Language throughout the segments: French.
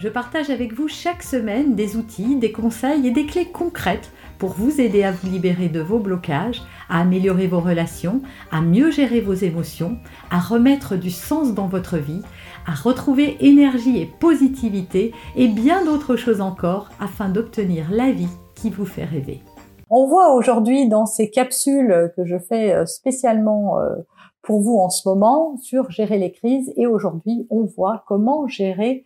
Je partage avec vous chaque semaine des outils, des conseils et des clés concrètes pour vous aider à vous libérer de vos blocages, à améliorer vos relations, à mieux gérer vos émotions, à remettre du sens dans votre vie, à retrouver énergie et positivité et bien d'autres choses encore afin d'obtenir la vie qui vous fait rêver. On voit aujourd'hui dans ces capsules que je fais euh, spécialement euh, pour vous en ce moment sur gérer les crises et aujourd'hui on voit comment gérer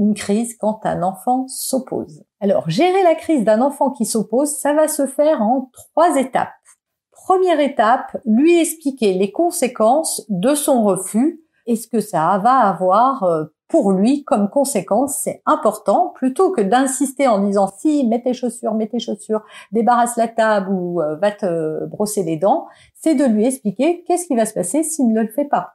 une crise quand un enfant s'oppose. Alors, gérer la crise d'un enfant qui s'oppose, ça va se faire en trois étapes. Première étape, lui expliquer les conséquences de son refus et ce que ça va avoir euh, pour lui comme conséquence. C'est important plutôt que d'insister en disant si, mets tes chaussures, mets tes chaussures, débarrasse la table ou euh, va te brosser les dents. C'est de lui expliquer qu'est-ce qui va se passer s'il ne le fait pas.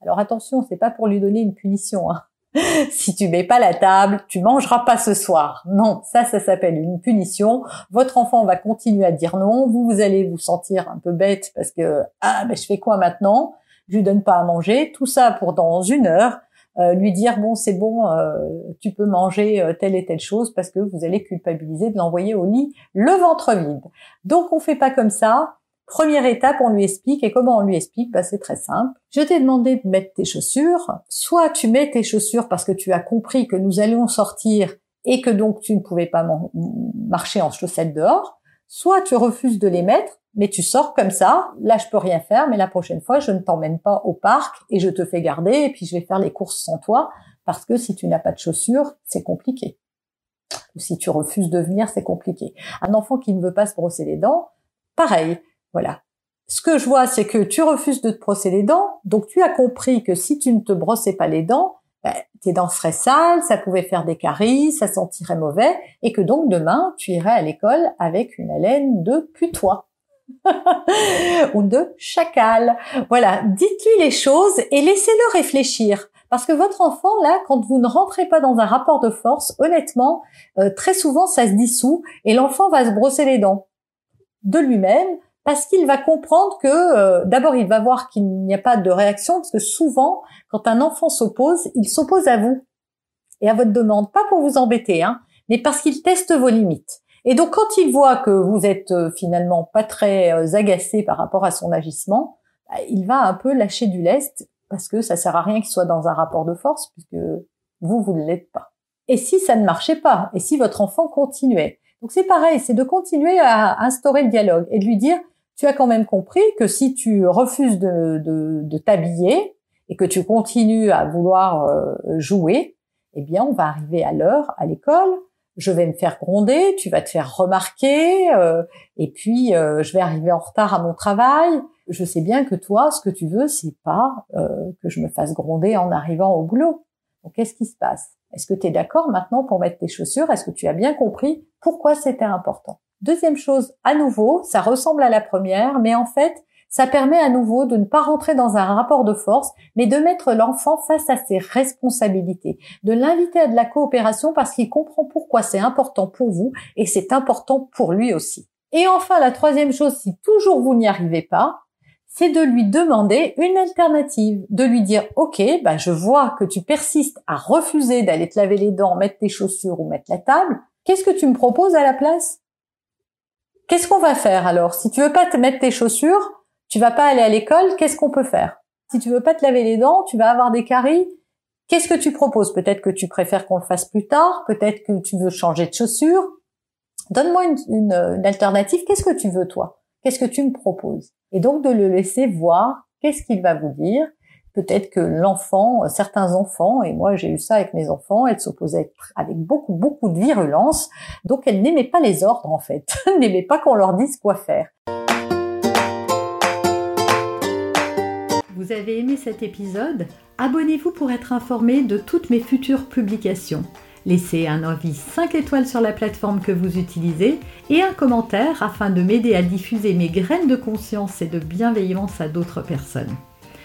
Alors attention, c'est pas pour lui donner une punition. Hein. si tu mets pas la table, tu mangeras pas ce soir. Non, ça, ça s'appelle une punition. Votre enfant va continuer à dire non. Vous, vous allez vous sentir un peu bête parce que ah, mais je fais quoi maintenant? Je lui donne pas à manger. Tout ça pour dans une heure. Euh, lui dire bon c'est bon euh, tu peux manger euh, telle et telle chose parce que vous allez culpabiliser de l'envoyer au lit le ventre vide. Donc on fait pas comme ça. Première étape, on lui explique. Et comment on lui explique? Bah, C'est très simple. Je t'ai demandé de mettre tes chaussures. Soit tu mets tes chaussures parce que tu as compris que nous allions sortir et que donc tu ne pouvais pas marcher en chaussettes dehors. Soit tu refuses de les mettre, mais tu sors comme ça. Là, je peux rien faire, mais la prochaine fois, je ne t'emmène pas au parc et je te fais garder et puis je vais faire les courses sans toi parce que si tu n'as pas de chaussures, c'est compliqué. Ou si tu refuses de venir, c'est compliqué. Un enfant qui ne veut pas se brosser les dents, pareil voilà. Ce que je vois, c'est que tu refuses de te brosser les dents, donc tu as compris que si tu ne te brossais pas les dents, ben, tes dents seraient sales, ça pouvait faire des caries, ça sentirait mauvais, et que donc demain, tu irais à l'école avec une haleine de putois. ou de chacal. Voilà, dites-lui les choses et laissez-le réfléchir. Parce que votre enfant, là, quand vous ne rentrez pas dans un rapport de force, honnêtement, euh, très souvent, ça se dissout et l'enfant va se brosser les dents de lui-même parce qu'il va comprendre que euh, d'abord il va voir qu'il n'y a pas de réaction parce que souvent quand un enfant s'oppose, il s'oppose à vous et à votre demande, pas pour vous embêter, hein, mais parce qu'il teste vos limites. Et donc quand il voit que vous êtes euh, finalement pas très euh, agacé par rapport à son agissement, bah, il va un peu lâcher du lest parce que ça sert à rien qu'il soit dans un rapport de force puisque vous vous ne l'êtes pas. Et si ça ne marchait pas, et si votre enfant continuait, donc c'est pareil, c'est de continuer à instaurer le dialogue et de lui dire tu as quand même compris que si tu refuses de, de, t'habiller et que tu continues à vouloir euh, jouer, eh bien, on va arriver à l'heure à l'école. Je vais me faire gronder, tu vas te faire remarquer, euh, et puis euh, je vais arriver en retard à mon travail. Je sais bien que toi, ce que tu veux, c'est pas que je me fasse gronder en arrivant au boulot. Donc, qu'est-ce qui se passe? Est-ce que tu es d'accord maintenant pour mettre tes chaussures? Est-ce que tu as bien compris? Pourquoi c'était important? Deuxième chose, à nouveau, ça ressemble à la première, mais en fait, ça permet à nouveau de ne pas rentrer dans un rapport de force, mais de mettre l'enfant face à ses responsabilités, de l'inviter à de la coopération parce qu'il comprend pourquoi c'est important pour vous et c'est important pour lui aussi. Et enfin, la troisième chose, si toujours vous n'y arrivez pas, c'est de lui demander une alternative, de lui dire OK, bah je vois que tu persistes à refuser d'aller te laver les dents, mettre tes chaussures ou mettre la table. Qu'est-ce que tu me proposes à la place? Qu'est-ce qu'on va faire alors? Si tu veux pas te mettre tes chaussures, tu vas pas aller à l'école, qu'est-ce qu'on peut faire? Si tu veux pas te laver les dents, tu vas avoir des caries. Qu'est-ce que tu proposes? Peut-être que tu préfères qu'on le fasse plus tard, peut-être que tu veux changer de chaussures. Donne-moi une, alternative. Qu'est-ce que tu veux toi? Qu'est-ce que tu me proposes? Et donc de le laisser voir qu'est-ce qu'il va vous dire peut-être que l'enfant, certains enfants, et moi j'ai eu ça avec mes enfants, elles s'opposaient avec beaucoup, beaucoup de virulence, donc elles n'aimaient pas les ordres en fait, n'aimaient pas qu'on leur dise quoi faire. Vous avez aimé cet épisode? Abonnez-vous pour être informé de toutes mes futures publications. Laissez un avis 5 étoiles sur la plateforme que vous utilisez et un commentaire afin de m'aider à diffuser mes graines de conscience et de bienveillance à d'autres personnes.